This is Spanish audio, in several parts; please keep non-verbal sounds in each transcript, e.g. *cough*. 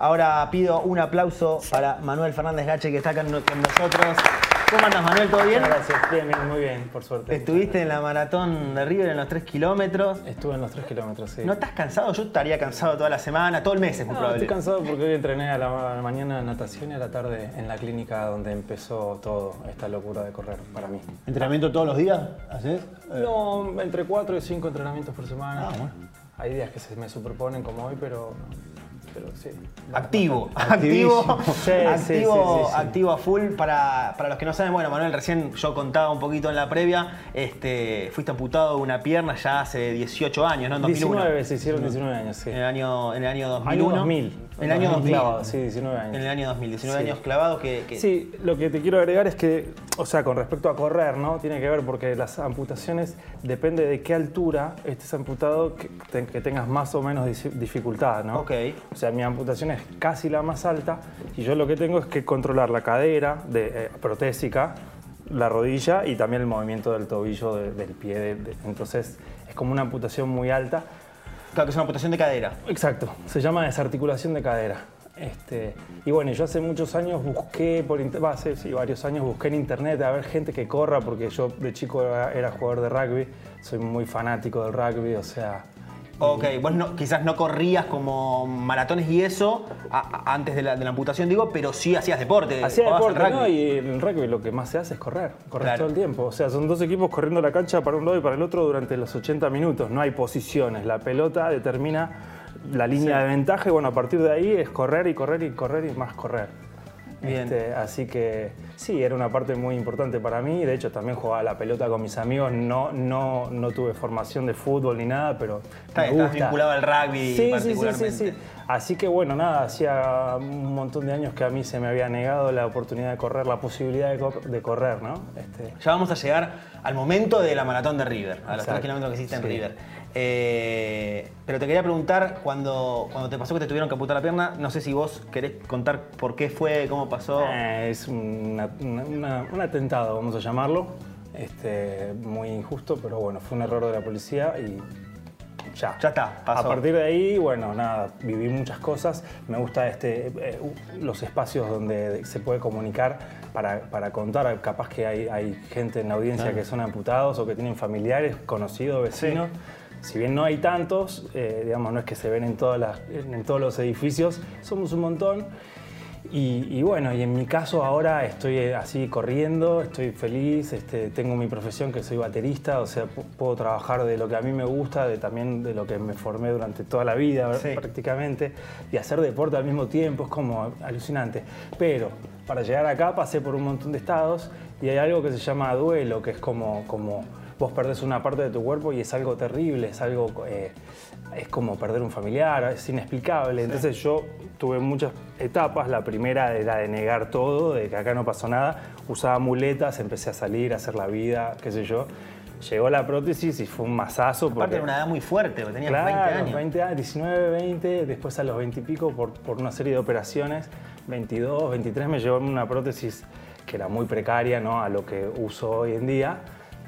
Ahora pido un aplauso para Manuel Fernández Gache que está acá con nosotros. ¿Cómo andas, Manuel? ¿Todo bien? Gracias, bien, bien, muy bien, por suerte. Estuviste en la maratón de River en los 3 kilómetros. Estuve en los 3 kilómetros, sí. ¿No estás cansado? Yo estaría cansado toda la semana, todo el mes es muy no, probable. Estoy cansado porque hoy entrené a la mañana natación y a la tarde en la clínica donde empezó todo esta locura de correr para mí. ¿Entrenamiento todos los días? ¿Haces? No, entre 4 y 5 entrenamientos por semana. Ah, bueno. Hay días que se me superponen como hoy, pero pero sí. Activo, *laughs* activo, Sí, activo, sí, a full. Para, para los que no saben, bueno, Manuel, recién yo contaba un poquito en la previa, este, fuiste amputado de una pierna ya hace 18 años, ¿no? En 2001. 19, se hicieron 19 años, sí. En el año, en el año 2001. Año 2000. En el año 2000. Clavado, sí, 19 años. En el año 2000, 19 Sí. años clavados que... que- Sí, lo que te quiero agregar es que, o sea, con respecto a correr, ¿no? Tiene que ver porque las amputaciones depende de qué altura estés amputado que, te- que tengas más o menos dificultad, ¿no? Ok. O sea, mi amputación es casi la más alta y yo lo que tengo es que controlar la cadera de, eh, protésica, la rodilla y también el movimiento del tobillo de- del pie. de- entonces, es como una amputación muy alta. Claro, que es una amputación de cadera. Exacto, se llama desarticulación de cadera. Este, y bueno, yo hace muchos años busqué, por inter- va, hace sí, varios años busqué en internet a ver gente que corra, porque yo de chico era, era jugador de rugby, soy muy fanático del rugby, o sea... Ok, vos no- quizás no corrías como maratones y eso a- a- antes de la, de la amputación, digo, pero sí hacías deporte. Hacía deporte, rugby. ¿no? Y en el rugby lo que más se hace es correr, correr Claro. todo el tiempo. O sea, son dos equipos corriendo la cancha para un lado y para el otro durante los 80 minutos. No hay posiciones, la pelota determina la línea de ventaja y bueno, a partir de ahí es correr y correr y correr y más correr. Bien. Este, así que sí, era una parte muy importante para mí. De hecho, también jugaba la pelota con mis amigos. No, no, no tuve formación de fútbol ni nada, pero Está- me estás vinculado al rugby Sí, sí, sí, particularmente. sí, sí. Así que bueno, nada, hacía un montón de años que a mí se me había negado la oportunidad de correr, la posibilidad de, co- de correr, ¿no? Este, Ya vamos a llegar al momento de la maratón de River, a los Exacto. 3 kilómetros que hiciste en. River. Eh, pero te quería preguntar, cuando, cuando te pasó que te tuvieron que amputar la pierna, no sé si vos querés contar por qué fue, cómo pasó. Eh, es una- una- una- un atentado, vamos a llamarlo. Este, muy injusto, pero bueno, fue un error de la policía y ya. Ya está, pasó. A partir de ahí, bueno, nada, viví muchas cosas. Me gusta este, eh, los espacios donde se puede comunicar para, para contar. Capaz que hay, hay gente en la audiencia que son amputados o que tienen familiares, conocidos, vecinos. Si bien no hay tantos, eh, digamos, no es que se ven en, todas las- en en todos los edificios, somos un montón. Y, y bueno, y en mi caso ahora estoy eh, así corriendo, estoy feliz, este, tengo mi profesión que soy baterista, o sea, pu- puedo trabajar de lo que a mí me gusta, de, también de lo que me formé durante toda la vida Sí. prácticamente, y hacer deporte al mismo tiempo es como alucinante. Pero para llegar acá pasé por un montón de estados y hay algo que se llama duelo, que es como, como vos perdés una parte de tu cuerpo y es algo terrible, es algo... eh, es como perder un familiar, es inexplicable. Entonces yo tuve muchas etapas. La primera era de negar todo, de que acá no pasó nada. Usaba muletas, empecé a salir, a hacer la vida, qué sé yo. Llegó la prótesis y fue un masazo. Aparte Porque, era una edad muy fuerte, porque tenías claro, 20 años. 20 años, 19, 20, después a los 20 y pico por, por una serie de operaciones. 22, 23 me llevó una prótesis que era muy precaria ¿no? a lo que uso hoy en día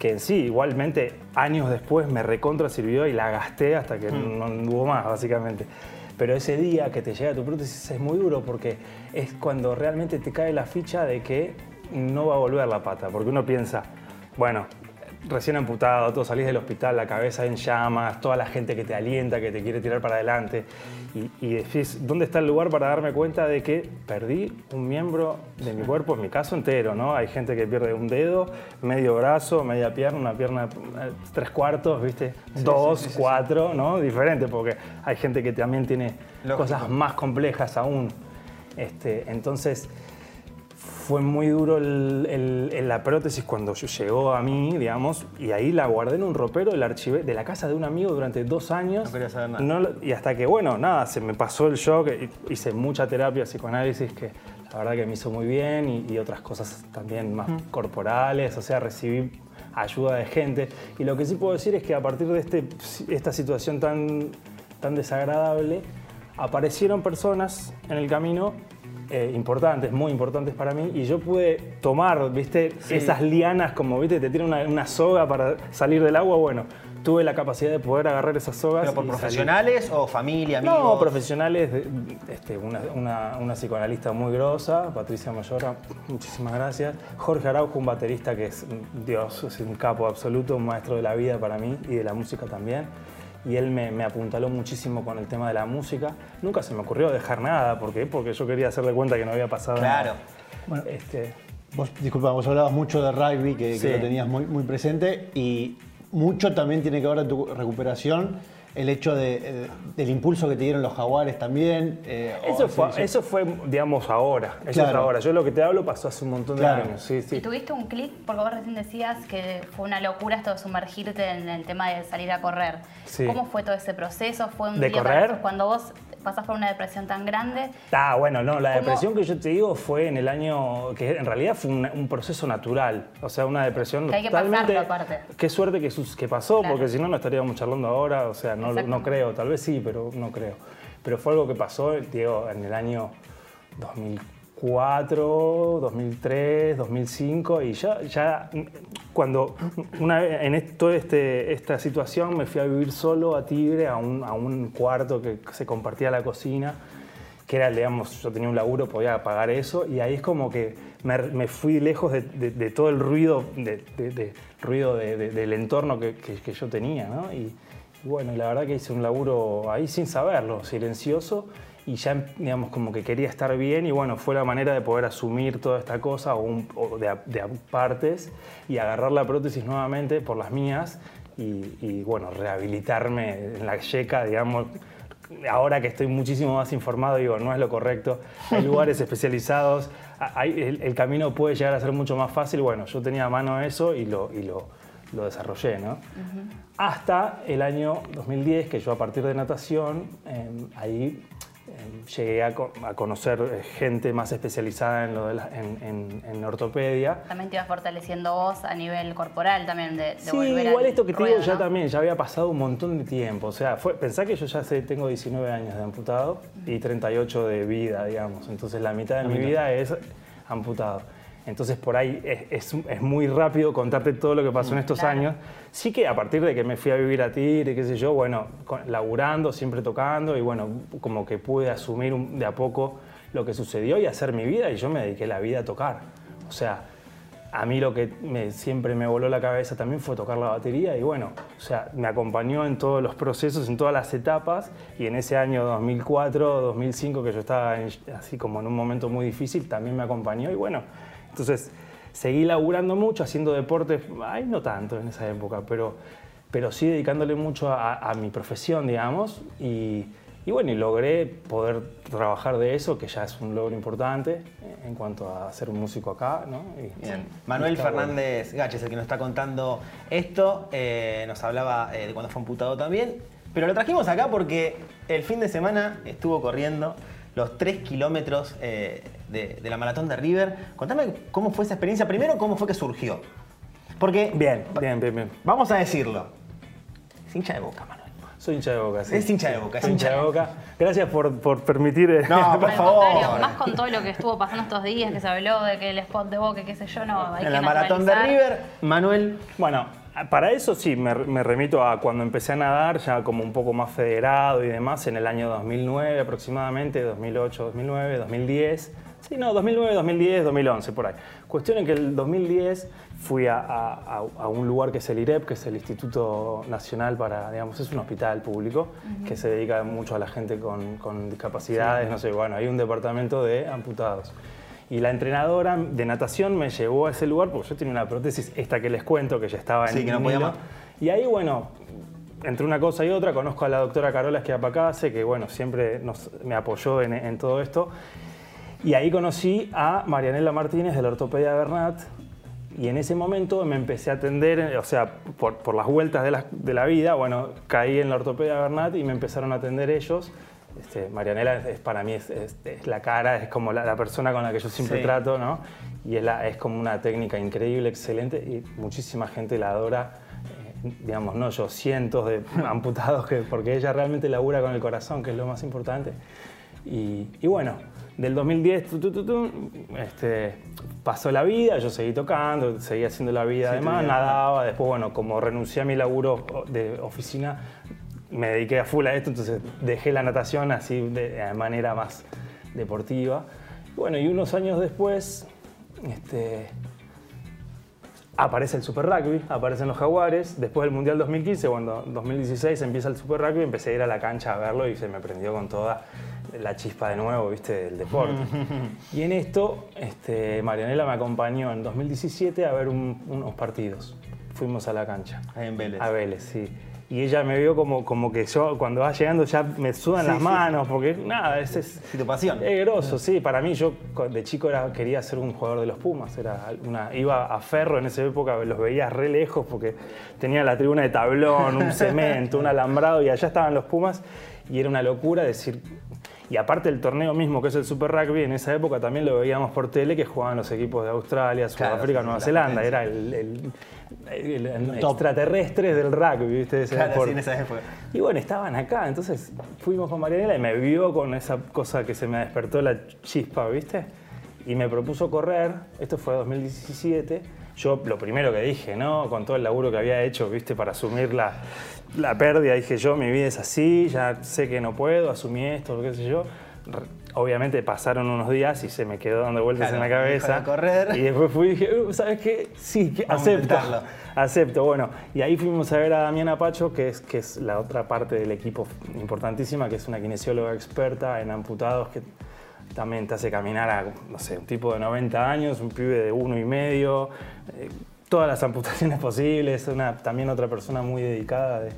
que en sí, igualmente, años después me recontra sirvió y la gasté hasta que no hubo más, básicamente. Pero ese día que te llega tu prótesis es muy duro porque es cuando realmente te cae la ficha de que no va a volver la pata, porque uno piensa, bueno, recién amputado, todo salís del hospital, la cabeza en llamas, toda la gente que te alienta, que te quiere tirar para adelante. Y, y decís, ¿dónde está el lugar para darme cuenta de que perdí un miembro de mi cuerpo? En mi caso entero, ¿no? Hay gente que pierde un dedo, medio brazo, media pierna, una pierna eh, tres cuartos, ¿viste? Dos, cuatro, ¿no? Diferente, porque hay gente que también tiene Lógico. cosas más complejas aún. Este, entonces, fue muy duro el- el- el- la prótesis cuando llegó a mí, digamos, y ahí la guardé en un ropero del archive de la casa de un amigo durante dos años. No quería saber nada. No y hasta que, bueno, nada, se me pasó el shock, hice mucha terapia, psicoanálisis, que la verdad que me hizo muy bien, y, y otras cosas también más corporales, o sea, recibí ayuda de gente. Y lo que sí puedo decir es que a partir de este, esta situación tan, tan desagradable, aparecieron personas en el camino eh, importantes, muy importantes para mí, y yo pude tomar, viste, esas lianas como, viste, te tiran una, una soga para salir del agua, bueno, tuve la capacidad de poder agarrar esas sogas. ¿Pero por salir. profesionales o familia, amigos? No, profesionales, este, una, una- una psicoanalista muy grosa, Patricia Mayora, muchísimas gracias. Jorge Araujo, un baterista que es Dios, es un capo absoluto, un maestro de la vida para mí y de la música también. Y él me, me apuntaló muchísimo con el tema de la música. Nunca se me ocurrió dejar nada, ¿por qué? Porque yo quería hacerle cuenta que no había pasado Claro. nada. Bueno, este, Vos, disculpa, vos hablabas mucho de rugby, que, lo tenías muy, muy presente, y mucho también tiene que ver en tu recuperación el hecho de, eh, del impulso que te dieron los jaguares también. eh, eso, fue, eso fue, digamos, ahora. Eso es Claro. ahora. Yo lo que te hablo pasó hace un montón de Claro. años. Sí, sí. ¿Y tuviste un clic? Porque vos recién decías que fue una locura esto de sumergirte en el tema de salir a correr. Sí. ¿Cómo fue todo ese proceso? ¿Fue un ¿De día correr? para- cuando vos pasás por una depresión tan grande? Ah, bueno, no, la ¿Cómo? depresión que yo te digo fue en el año, que en realidad fue un, un proceso natural, o sea, una depresión Que hay que totalmente... pasarlo aparte. Qué suerte que, sus- que pasó, Claro. porque si no, no estaríamos charlando ahora, o sea, no, no creo, tal vez sí, pero no creo. Pero fue algo que pasó, Diego, en el año 2004, 2003, 2005, y ya, ya cuando una en toda este, esta situación me fui a vivir solo a Tigre, a un, a un cuarto que se compartía la cocina, que era, digamos, yo tenía un laburo, podía pagar eso, y ahí es como que me, me fui lejos de, de- de todo el ruido, de, ruido de- de- del entorno que, que- que yo tenía, ¿no? Y bueno, la verdad que hice un laburo ahí sin saberlo, silencioso, y ya, digamos, como que quería estar bien, y bueno, fue la manera de poder asumir toda esta cosa, o, un- o de, partes, y agarrar la prótesis nuevamente por las mías, y, y, bueno, rehabilitarme en la yeca, digamos, ahora que estoy muchísimo más informado, digo, no es lo correcto. Hay lugares *laughs* especializados, hay- el, el camino puede llegar a ser mucho más fácil. Bueno, yo tenía a mano eso y lo, y lo, lo desarrollé, ¿no? Hasta el año 2010, que yo a partir de natación, eh, ahí llegué a, co- a conocer eh, gente más especializada en, lo de la- en, en- en ortopedia. También te ibas fortaleciendo vos a nivel corporal también de, de Sí, volver igual al esto que te digo ya ¿no? también, ya había pasado un montón de tiempo. O sea, fue, pensá que yo ya sé, tengo 19 años de amputado y 38 de vida, digamos. Entonces la mitad de mi vida es amputado. Entonces por ahí es, es- es muy rápido contarte todo lo que pasó en estos Claro. años. Sí que a partir de que me fui a vivir a Tigre, qué sé yo, bueno, laburando, siempre tocando y bueno, como que pude asumir de a poco lo que sucedió y hacer mi vida y yo me dediqué la vida a tocar. O sea, a mí lo que me- siempre me voló la cabeza también fue tocar la batería y bueno, o sea, me acompañó en todos los procesos, en todas las etapas y en ese año 2004, 2005 que yo estaba en- así como en un momento muy difícil, también me acompañó y bueno, entonces seguí laburando mucho, haciendo deportes, ay, no tanto en esa época, pero, pero sí dedicándole mucho a, a mi profesión, digamos, y, y bueno, y logré poder trabajar de eso, que ya es un logro importante en cuanto a ser un músico acá, ¿no? Y- Bien. Manuel Está bueno. Fernández Gaches, el que nos está contando esto, eh, nos hablaba eh, de cuando fue amputado también, pero lo trajimos acá porque el fin de semana estuvo corriendo los 3 kilómetros eh, de, de la maratón de River. Contame cómo fue esa experiencia, primero cómo fue que surgió. Porque, Bien, bien, bien, bien. vamos a decirlo, es hincha de boca, Manuel. Soy hincha de boca, sí. Es hincha de Boca, es hincha de boca. Gracias por, por permitir... eh, No, *laughs* por favor. más con todo lo que estuvo pasando estos días, que se habló de que el spot de Boca, qué sé yo, no, hay En que la maratón de. River, Manuel Bueno, para eso sí, me, me remito a cuando empecé a nadar, ya como un poco más federado y demás, en el año 2009 aproximadamente, 2008, 2009, 2010. Sí, no, 2009, 2010, 2011, por ahí. Cuestión en que el 2010 fui a, a- a- a un lugar que es el IREP, que es el Instituto Nacional para, digamos, es un hospital público que se dedica mucho a la gente con, con discapacidades, no sé, bueno, hay un departamento de amputados. Y la entrenadora de natación me llevó a ese lugar porque yo tenía una prótesis, esta que les cuento, que ya estaba en Sí, que no podía más. Y ahí, bueno, entre una cosa y otra, conozco a la doctora Carola Esquiapacase, que bueno, siempre nos- me apoyó en, en todo esto. Y ahí conocí a Marianela Martínez de la Ortopedia Bernat. Y en ese momento me empecé a atender, o sea, por, por las vueltas de la, de la vida, bueno, caí en la Ortopedia Bernat y me empezaron a atender ellos. Este, Marianela es, para mí es, es- es la cara, es como la, la persona con la que yo siempre Sí. trato, ¿no? Y es, la- es como una técnica increíble, excelente, y muchísima gente la adora. eh, digamos, no yo, cientos de *laughs* amputados, que, porque ella realmente labura con el corazón, que es lo más importante. Y, y bueno, Del 2010 tu, tu, tu, tu, este, pasó la vida, yo seguí tocando, seguí haciendo la vida Sí, además, nadaba, después bueno, como renuncié a mi laburo de oficina, me dediqué a full a esto, entonces dejé la natación así de, de manera más deportiva. Bueno, y unos años después, este, aparece el Super Rugby, aparecen los Jaguares. Después del Mundial 2015, cuando en 2016 empieza el Super Rugby, empecé a ir a la cancha a verlo y se me prendió con toda la chispa de nuevo, viste, del deporte. *laughs* y en esto, este, Marianela me acompañó en 2017 a ver un- unos partidos. Fuimos a la cancha. En Vélez. A Vélez, sí. Y ella me vio como, como que yo, cuando va llegando, ya me sudan Sí, las sí, manos, porque nada, ese es. Sí, tu pasión. Es grosso, sí. Para mí, yo de chico era, quería ser un jugador de los Pumas. Era una, iba a Ferro en esa época, los veía re lejos porque tenía la tribuna de tablón, un *laughs* cemento, un alambrado, y allá estaban los Pumas. Y era una locura decir. Y aparte el torneo mismo, que es el Super Rugby, en esa época también lo veíamos por tele, que jugaban los equipos de Australia, Sudáfrica, Nueva la Zelanda. Era el, el- el- el top. extraterrestre del rugby, ¿viste? Claro, sí, en esa época. Y bueno, estaban acá, entonces fuimos con Marianela y me vio con esa cosa que se me despertó la chispa, ¿viste? Y me propuso correr, esto fue 2017. Yo lo primero que dije, ¿no? Con todo el laburo que había hecho, ¿viste? Para asumir la, la pérdida, dije yo, mi vida es así, ya sé que no puedo, asumí esto, qué sé yo. Obviamente pasaron unos días y se me quedó dando vueltas Claro, en la cabeza. correr. Y después fui y dije, "Uh, ¿sabes qué? Sí, que acepto. Acepto, bueno. Y ahí fuimos a ver a Damiana Pacho, que es, que es la otra parte del equipo importantísima, que es una kinesióloga experta en amputados que también te hace caminar a, no sé, un tipo de 90 años, un pibe de uno y medio, eh, todas las amputaciones *laughs* posibles, una, también otra persona muy dedicada de-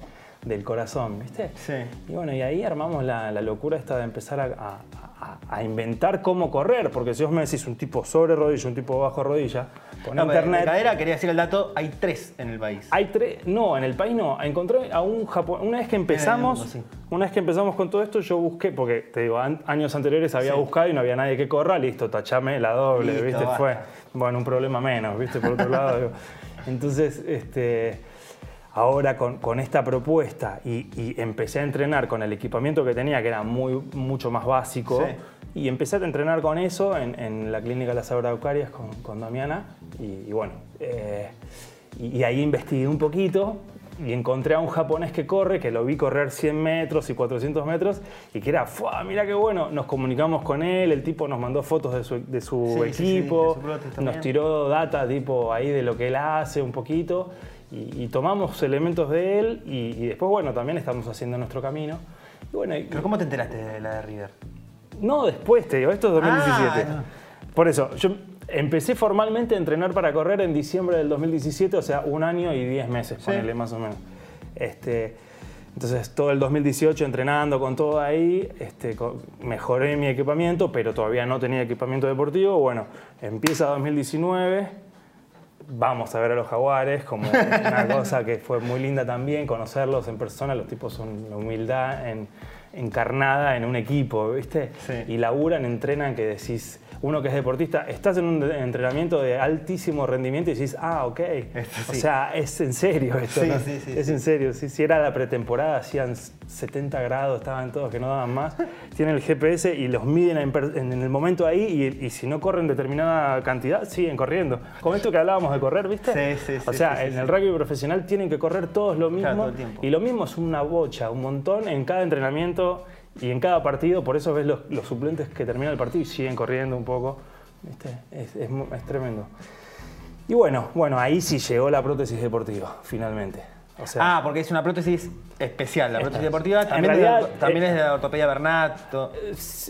del corazón, ¿viste? Sí. Y bueno, y ahí armamos la, la locura esta de empezar a, a- a- a inventar cómo correr, porque si vos me decís un tipo sobre rodilla, un tipo bajo rodilla, con No, internet... de cadera, quería decir el dato, hay tres en el país. Hay tres, no, en el país no. Encontré a un japonés. Una vez que empezamos, Eh, sí. una vez que empezamos con todo esto, yo busqué, porque te digo, an- años anteriores había Sí. buscado y no había nadie que corra, listo, tachame la doble, Listo, ¿viste? basta. Fue, bueno, un problema menos, ¿viste? Por otro lado. digo. *laughs* Entonces, este, ahora con, con esta propuesta y, y empecé a entrenar con el equipamiento que tenía, que era muy, mucho más básico, Sí. y empecé a entrenar con eso en, en la clínica Las Araucarias con, con Damiana. Y, y bueno, eh, y, y ahí investigué un poquito y encontré a un japonés que corre, que lo vi correr 100 metros y 400 metros, y que era, ¡fua! Mira qué bueno. Nos comunicamos con él, el tipo nos mandó fotos de su, de su Sí, sí, sí, equipo, de su nos tiró data tipo ahí de lo que él hace un poquito. Y, y tomamos elementos de él y, y después, bueno, también estamos haciendo nuestro camino. Y bueno, ¿Pero cómo te enteraste de la de River? no, después te digo, esto es 2017. Ah, Por eso, yo empecé formalmente a entrenar para correr en diciembre del 2017, o sea, un año y 10 meses, Sí. ponele más o menos. Este, entonces, todo el 2018 entrenando con todo ahí, este, mejoré mi equipamiento, pero todavía no tenía equipamiento deportivo. Bueno, empieza 2019, vamos a ver a los jaguares, como una *laughs* cosa que fue muy linda también, conocerlos en persona, los tipos son la humildad en- encarnada en un equipo, ¿viste? Sí. Y laburan, entrenan, que decís, uno que es deportista, estás en un entrenamiento de altísimo rendimiento y decís, ah, ok. O sea, es en serio esto, Sí, ¿no? sí, sí, Es en serio. Si, si era la pretemporada, hacían 70 grados, estaban todos que no daban más. *laughs* Tienen el GPS y los miden en, el momento ahí y, y si no corren determinada cantidad, siguen corriendo. Como esto que hablábamos de correr, ¿viste? Sí, sí, O sí, sea, sí, sí, en el rugby profesional tienen que correr todos lo mismo. todo y lo mismo es una bocha, un montón en cada entrenamiento y en cada partido. Por eso ves los, los suplentes que terminan el partido y siguen corriendo un poco. ¿Viste? Es, es tremendo. Y bueno, bueno, ahí sí llegó la prótesis deportiva, finalmente. O sea, Ah, porque es una prótesis especial. La prótesis es. deportiva también, de también eh, es de la ortopedia Bernat. to-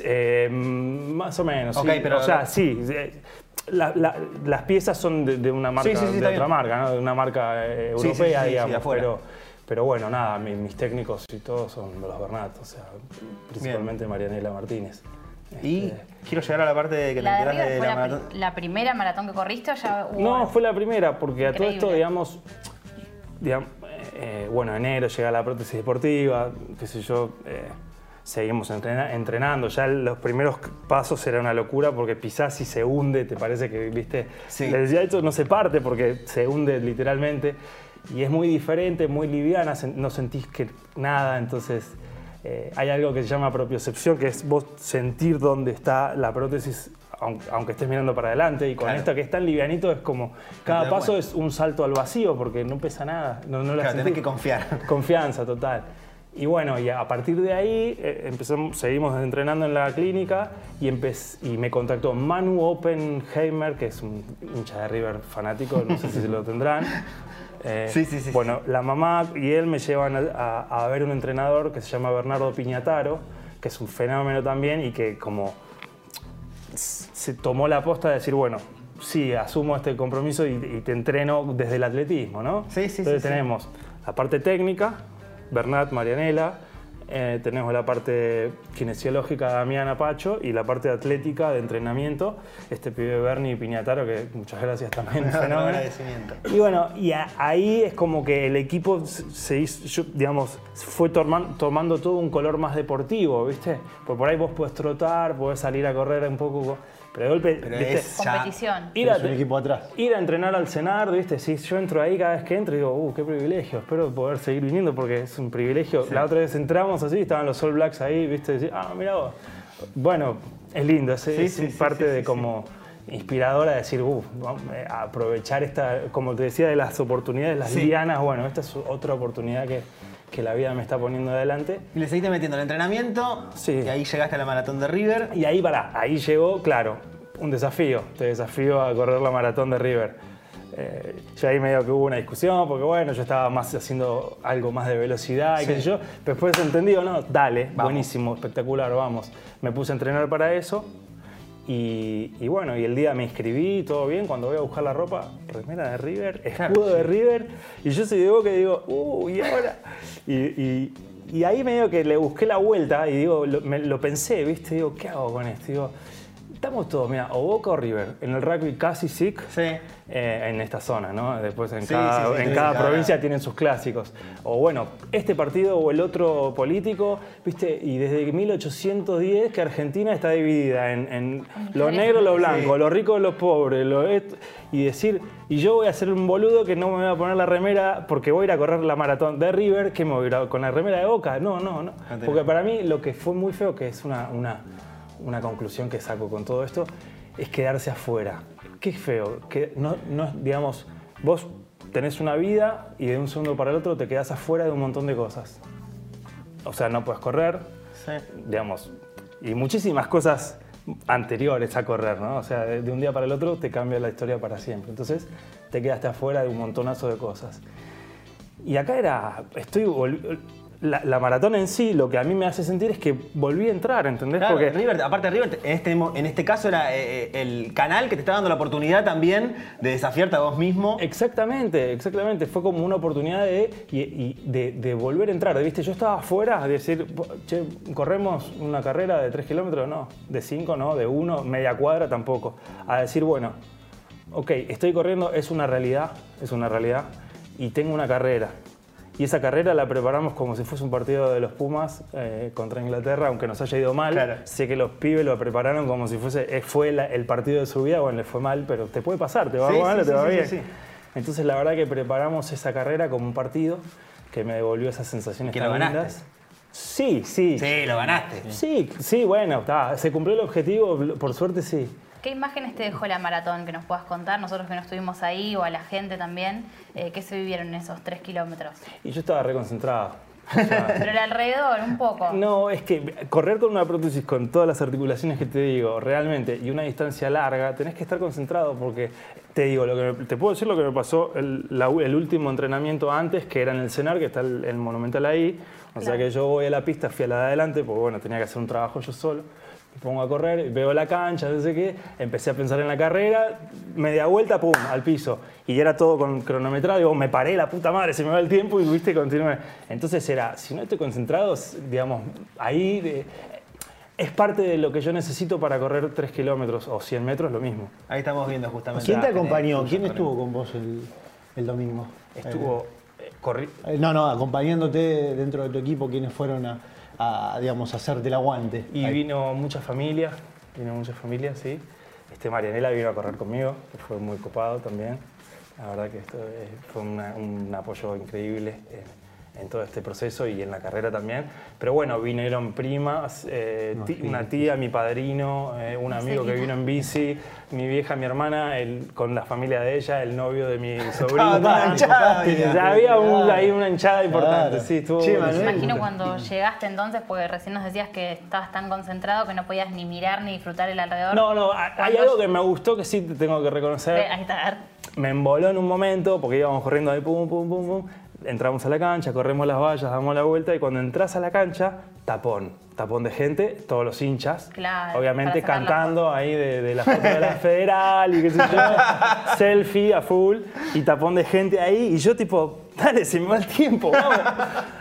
Eh, más o menos. Ok, sí. pero- O sea, sí. eh, la- la- las piezas son de, de una marca, Sí, sí, sí, de otra bien. marca, ¿no? De una marca europea, digamos. de afuera. pero, pero bueno, nada, mi- mis técnicos y todos son de los Bernat, o sea, principalmente Marianela Martínez. Y Este, quiero llegar a la parte de que te ¿La de River de fue la pri- maratón. la primera maratón que corriste o ya hubo No, fue la primera, porque a todo esto, digamos, digamos, eh, bueno, enero llega la prótesis deportiva, qué sé yo, eh, seguimos entrena- entrenando. Ya los primeros pasos era una locura porque pisás y se hunde, te parece que, viste, Sí. esto no se parte porque se hunde literalmente y es muy diferente, muy liviana, no sentís que nada, entonces eh, hay algo que se llama propiocepción, que es vos sentir dónde está la prótesis aunque, aunque estés mirando para adelante. Y con Claro. esto que es tan livianito es como, cada paso es un salto al vacío porque no pesa nada. No, no la Claro, tenés que confiar. Confianza total. Y bueno, y a partir de ahí eh, empezamos, seguimos entrenando en la clínica y, y me contactó Manu Oppenheimer, que es un hincha de River fanático, no sé si se lo *laughs* tendrán. Eh, Sí, sí, sí, Bueno, la mamá y él me llevan a, a- a ver un entrenador que se llama Bernardo Piñataro, que es un fenómeno también y que como se tomó la aposta de decir, bueno, sí, asumo este compromiso y, y te entreno desde el atletismo, ¿no? Sí, sí, Entonces sí, sí. tenemos la parte técnica, Bernat, Marianela, eh, tenemos la parte kinesiológica, Damián Apacho, y la parte atlética de entrenamiento, este pibe Bernie Piñataro, que muchas gracias también, un *laughs* Un fenómeno. agradecimiento. Y bueno, y a- ahí es como que el equipo se hizo, yo, digamos, fue torman- tomando todo un color más deportivo, ¿viste? Porque por ahí vos podés trotar, podés salir a correr un poco, pero de golpe, Pero ¿viste? es Competición. Ir a, un equipo atrás. ir a entrenar al cenar, ¿viste? Si yo entro ahí cada vez que entro, digo, uh, qué privilegio, espero poder seguir viniendo porque es un privilegio. La otra vez entramos así, estaban los All Blacks ahí, ¿viste? Decís, ah, mira vos. Bueno, es lindo, es, Sí, es sí, sí, parte de como inspiradora de decir, vamos a aprovechar esta, como te decía, de las oportunidades, las lianas, bueno, esta es otra oportunidad que, que la vida me está poniendo adelante. Y le seguiste metiendo el entrenamiento. Sí. Y ahí llegaste a la maratón de River. Y ahí para, ahí llegó, claro, un desafío. Te desafío a correr la maratón de River. Eh, ya ahí medio que hubo una discusión, porque bueno, yo estaba más haciendo algo más de velocidad y qué sé yo. Pero después entendí, no, dale, Vamos. buenísimo, espectacular, vamos. Me puse a entrenar para eso. Y, y bueno, y el día me inscribí, todo bien. Cuando voy a buscar la ropa, remera de River, escudo de River. Y yo soy de Boca y digo, uh, y ahora. Y, y- y ahí medio que le busqué la vuelta y digo, lo, me- lo pensé, ¿viste? Digo, ¿qué hago con esto? Digo, estamos todos, mira, o Boca o River. En el rugby casi SIC, Sí. eh, en esta zona, ¿no? Después en Sí, cada, sí, sí, en sí, cada cada- provincia tienen sus clásicos. O bueno, este partido o el otro político, ¿viste? Y desde 1810 que Argentina está dividida en, en lo negro, lo blanco, Sí. lo rico, lo pobre, lo esto, y decir, y yo voy a ser un boludo que no me voy a poner la remera porque voy a ir a correr la maratón de River, que me voy a ir a- con la remera de Boca. No, no, no. Porque para mí lo que fue muy feo, que es una, una, una conclusión que saco con todo esto, es quedarse afuera. Qué feo. Que no, no, digamos, vos tenés una vida y de un segundo para el otro te quedás afuera de un montón de cosas. O sea, no puedes correr, Sí. digamos, y muchísimas cosas anteriores a correr, ¿no? O sea, de, un día para el otro te cambia la historia para siempre. Entonces, te quedaste afuera de un montonazo de cosas. Y acá era, estoy, la, la maratón en sí, lo que a mí me hace sentir es que volví a entrar, ¿entendés? Claro, Porque River, aparte River, en este, en este caso era eh, eh, el canal que te está dando la oportunidad también de desafiarte a vos mismo. Exactamente, exactamente. Fue como una oportunidad de, y- y de, de volver a entrar. ¿Viste? Yo estaba afuera, de decir, che, corremos una carrera de 3 kilómetros, no, de 5, no, de 1, media cuadra tampoco. A decir, bueno, ok, estoy corriendo, es una realidad, es una realidad, y tengo una carrera. Y esa carrera la preparamos como si fuese un partido de los Pumas eh, contra Inglaterra, aunque nos haya ido mal. Claro. Sé que los pibes lo prepararon como si fuese, eh, fue la- el partido de su vida, bueno, le fue mal, pero te puede pasar, te va Sí, mal sí, o te va bien. sí, sí. Entonces la verdad que preparamos esa carrera como un partido que me devolvió esas sensaciones Que tan lo ganaste. lindas. Sí, sí. Sí, lo ganaste. Sí, sí, bueno, está, se cumplió el objetivo, por suerte sí. ¿Qué imágenes te dejó la maratón que nos puedas contar? Nosotros que no estuvimos ahí o a la gente también, eh, ¿qué se vivieron en esos tres kilómetros? Y yo estaba reconcentrado. *laughs* O sea, Pero el alrededor, un poco. No, es que correr con una prótesis con todas las articulaciones que te digo, realmente, y una distancia larga, tenés que estar concentrado porque, te digo, lo que me- te puedo decir lo que me pasó el, la- el último entrenamiento antes, que era en el cenar, que está el, el monumental ahí. O sea que yo voy a la pista, fui a la de adelante, porque bueno, tenía que hacer un trabajo yo solo. Me pongo a correr, veo la cancha, no sé qué, empecé a pensar en la carrera, media vuelta, pum, al piso. Y era todo con cronometrado, digo, me paré, la puta madre, se me va el tiempo y viste, continué. Entonces era, si no estoy concentrado, digamos, ahí de- es parte de lo que yo necesito para correr 3 kilómetros o 100 metros, lo mismo. Ahí estamos viendo justamente. ¿Quién te Ah, acompañó? ¿Quién estuvo con vos el, el domingo? Estuvo, eh, corri- Eh, no, no, acompañándote dentro de tu equipo, ¿quiénes fueron a, a, digamos, hacerte el aguante? Y Ahí. vino mucha familia, vino mucha familia, sí. Este Marianela vino a correr conmigo, que fue muy copado también. La verdad que esto fue una- un apoyo increíble. En todo este proceso y en la carrera también. Pero bueno, vinieron primas, eh, ti- una tía, mi padrino, eh, un amigo que vino en bici, mi vieja, mi hermana, el, con la familia de ella, el novio de mi *laughs* sobrino. toda hinchada, *laughs* mira. Ya había un- ahí una hinchada importante, Claro. sí, estuvo Che. Manuel. Imagino cuando llegaste entonces, porque recién nos decías que estabas tan concentrado que no podías ni mirar ni disfrutar el alrededor. No, no, hay algo que me gustó que sí te tengo que reconocer. Ahí está, a ver. me emboló en un momento porque íbamos corriendo ahí, pum, pum, pum, pum. Entramos a la cancha, corremos las vallas, damos la vuelta y cuando entras a la cancha, tapón. Tapón de gente, todos los hinchas. Claro, Obviamente cantando ahí de, de la foto de la federal y qué sé yo. *laughs* selfie a full y tapón de gente ahí. Y yo, tipo, dale, se me va el tiempo, vamos.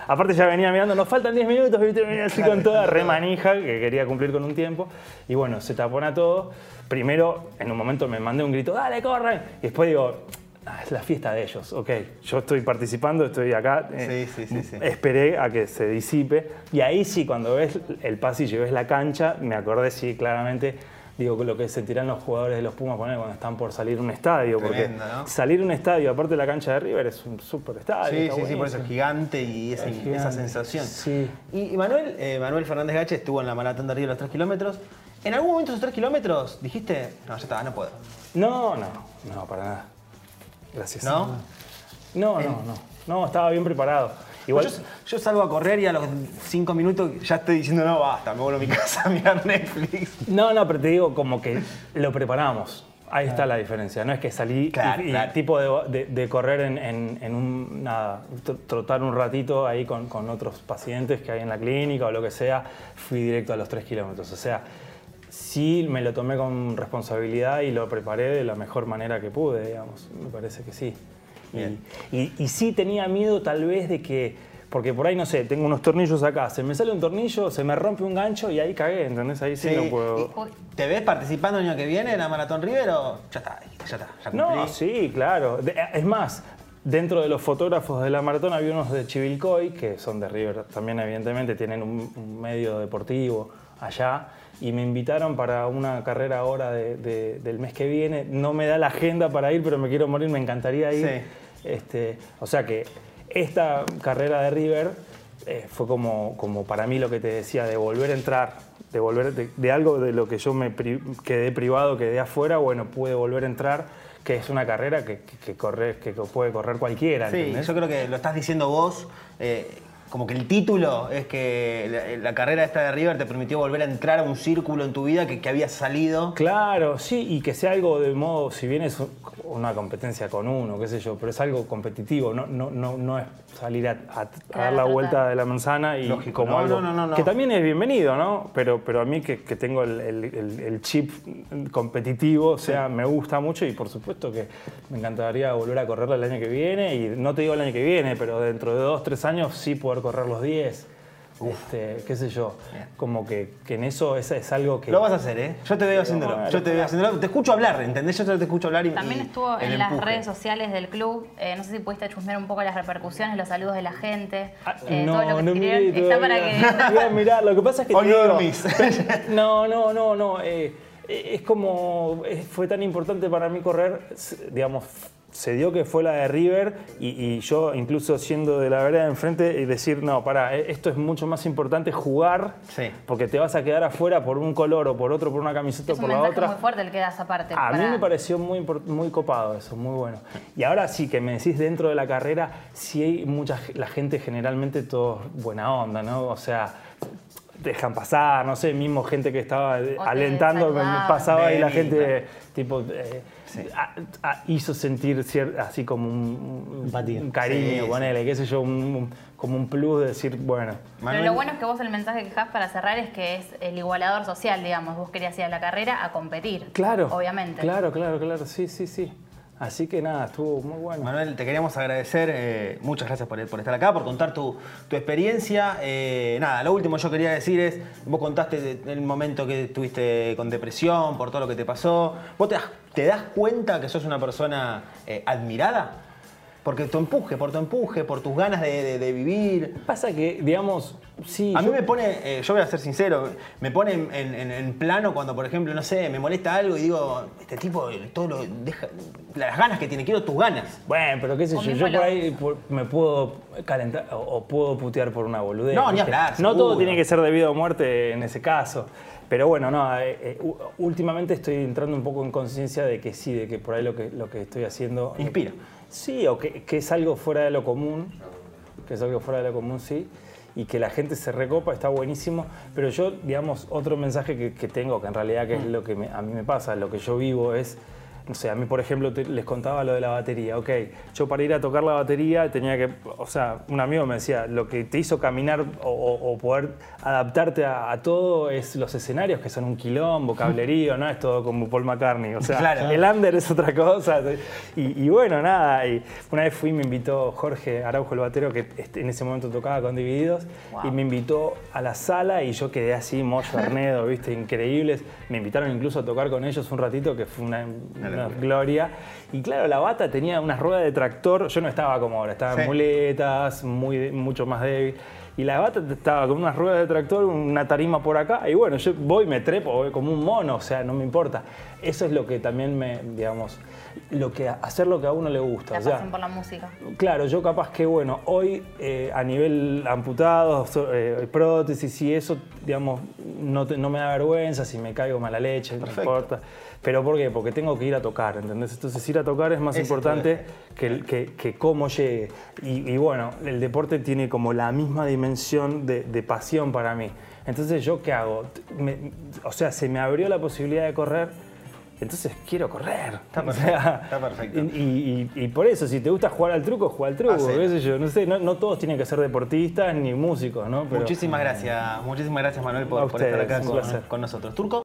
Aparte, ya venía mirando, nos faltan 10 minutos, ¿viste? Venía así con toda remanija que quería cumplir con un tiempo. Y bueno, se tapona todo. Primero, en un momento me mandé un grito, dale, corren. Y después digo, "Ah, es la fiesta de ellos, ok. Yo estoy participando, estoy acá. eh, Sí, sí, sí. Esperé a que se disipe. Y ahí sí, cuando ves el pasillo y ves la cancha, me acordé, sí, claramente, digo, lo que sentirán los jugadores de los Pumas poner cuando están por salir un estadio. Tremendo, porque ¿no? salir un estadio, aparte de la cancha de River, es un super estadio. Sí, sí, sí, por eso es gigante y esa, Es esa gigante. sensación. Sí. Y, y Manuel, eh, Manuel Fernández Gache estuvo en la maratón de Río los 3 kilómetros. ¿En algún momento esos 3 kilómetros dijiste, no, ya está, no puedo? No, no, no, para nada. Gracias. ¿No? No, no, no. No, estaba bien preparado. Igual, Yo, yo salgo a correr y a los 5 minutos ya estoy diciendo, no, basta, me vuelvo a mi *laughs* casa a mirar Netflix. No, no, pero te digo como que lo preparamos. Ahí está la diferencia. No es que salí Claro, y, claro. tipo de, de- de correr en, en- en un, nada, tr- trotar un ratito ahí con, con otros pacientes que hay en la clínica o lo que sea, fui directo a los tres kilómetros. O sea, sí me lo tomé con responsabilidad y lo preparé de la mejor manera que pude, digamos. Me parece que sí. Y- Bien. Y, y sí tenía miedo tal vez de que, porque por ahí, no sé, tengo unos tornillos acá, se me sale un tornillo, se me rompe un gancho y ahí cagué, ¿entendés? Ahí sí, Sí. no puedo... ¿Te ves participando el año que viene en la Maratón River o ya está, ya está, ya cumplí? No, sí, claro. De- es más, dentro de los fotógrafos de la maratón había unos de Chivilcoy, que son de River también, evidentemente, tienen un, un medio deportivo allá. Y me invitaron para una carrera ahora de- de- del mes que viene. No me da la agenda para ir, pero me quiero morir, me encantaría ir. Sí. Este, o sea que esta carrera de River eh, fue como, como para mí lo que te decía, de volver a entrar, de, volver, de, de algo de lo que yo me pri- quedé privado, quedé afuera, bueno, pude volver a entrar, que es una carrera que, que, que corre- que puede correr cualquiera. Sí, ¿entendés? yo creo que lo estás diciendo vos. eh, como que el título es que la, la carrera esta de River te permitió volver a entrar a un círculo en tu vida que, que habías salido. Claro, sí, y que sea algo de modo, si bien es una competencia con uno, qué sé yo, pero es algo competitivo, no, no, no, no es salir a, a- a dar la vuelta de la manzana y Lógico, como no, algo no, no, no. que también es bienvenido, ¿no? Pero, pero a mí que, que tengo el, el- el- el chip competitivo, o sea, me gusta mucho y por supuesto que me encantaría volver a correrla el año que viene y no te digo el año que viene, pero dentro de dos, tres años sí poder correr los 10. Este, qué sé yo, como que, que en eso es, es algo que... Lo vas a hacer, ¿eh? Yo te veo haciéndolo. Yo te veo haciéndolo. Te escucho hablar, ¿entendés? Yo te escucho hablar y También estuvo en las empuje. redes sociales del club. Eh, no sé si pudiste chusmear un poco las repercusiones, los saludos de la gente. Ah, eh, no, todo lo que no miré Está para que. *laughs* Lo que pasa es que Hoy no dormís. No, no, no, no. eh, es como, fue tan importante para mí correr, digamos, se dio que fue la de River y, y yo incluso siendo de la vereda de enfrente y decir, no, para, esto es mucho más importante jugar, Sí. porque te vas a quedar afuera por un color o por otro, por una camiseta o Es por la otra. muy fuerte el que das aparte. A mí para- me pareció muy, muy copado eso, muy bueno. Y ahora sí que me decís dentro de la carrera, sí hay mucha, la gente generalmente todos buena onda, ¿no? O sea, dejan pasar, no sé, mismo gente que estaba eh, O alentando, pasaba y la gente tipo eh, a- a- hizo sentir cier- así como un, cariño, Sí, ponele, qué sé yo, un- un- como un plus de decir, bueno, Pero lo bueno es que vos el mensaje que dejás para cerrar es que es el igualador social, digamos. Vos querías ir a la carrera a competir. claro, Obviamente. Claro, claro, claro, sí, sí, sí. Así que nada, estuvo muy bueno. Manuel, te queríamos agradecer. eh, muchas gracias por, estar acá, por contar tu, tu experiencia. Eh, nada, lo último yo quería decir es, vos contaste el momento que estuviste con depresión, por todo lo que te pasó. ¿Vos te das, te das cuenta que sos una persona eh, admirada? Porque tu empuje, por tu empuje, por tus ganas de, de- de vivir. Pasa que, digamos, sí. A mí me pone, eh, yo voy a ser sincero, me pone en, en- plano cuando, por ejemplo, no sé, me molesta algo y digo, este tipo, todo lo deja, las ganas que tiene, quiero tus ganas. Bueno, pero qué sé O yo, yo por ahí por- me puedo calentar o, o puedo putear por una boludez. No, ni hablar, No todo tiene que ser debido a muerte en ese caso. Pero bueno, no, eh, eh, últimamente estoy entrando un poco en conciencia de que sí, de que por ahí lo que, lo que estoy haciendo... Inspira. Sí, o que, que es algo fuera de lo común, que es algo fuera de lo común, sí, y que la gente se recopa, está buenísimo, pero yo, digamos, otro mensaje que, que tengo, que en realidad que es lo que me- a mí me pasa, lo que yo vivo es, no sé, a mí por ejemplo te- les contaba lo de la batería, ok, yo para ir a tocar la batería tenía que, o sea, un amigo me decía, lo que te hizo caminar o, o- o poder adaptarte a, a todo es los escenarios, que son un quilombo, cablerío, no es todo como Paul McCartney, o sea, Claro. el under es otra cosa. Y, y bueno, nada, y una vez fui y me invitó Jorge Araujo, el batero, que este- en ese momento tocaba con Divididos, y me invitó a la sala y yo quedé así, Moyo Arnedo, viste, increíbles. Me invitaron incluso a tocar con ellos un ratito, que fue una, una gloria. Y claro, la bata tenía unas ruedas de tractor, yo no estaba como ahora, estaba en Sí. muletas, muy, mucho más débil. Y la bata estaba con unas ruedas de tractor, una tarima por acá, y bueno, yo voy, me trepo, voy como un mono, o sea, no me importa. Eso es lo que también me, digamos, lo que, hacer lo que a uno le gusta. La o sea, pasión por la música. Claro, yo capaz que, bueno, hoy eh, a nivel amputados, so- eh, prótesis y eso, digamos, no, te- no me da vergüenza si me caigo mala leche, no Perfecto. importa. ¿Pero por qué? Porque tengo que ir a tocar, ¿entendés? Entonces ir a tocar es más Ese importante que, que, que cómo llegue. Y, y bueno, el deporte tiene como la misma dimensión de, de pasión para mí. Entonces, ¿yo qué hago? Me- o sea, se me abrió la posibilidad de correr, entonces quiero correr. Está O perfecto, sea, está perfecto. y, y- y por eso, si te gusta jugar al truco, juega al truco, Hacelo. qué sé yo. No sé, no, no todos tienen que ser deportistas ni músicos, ¿no? Pero- Muchísimas gracias, muchísimas gracias Manuel por, estar acá con, con nosotros. Turco.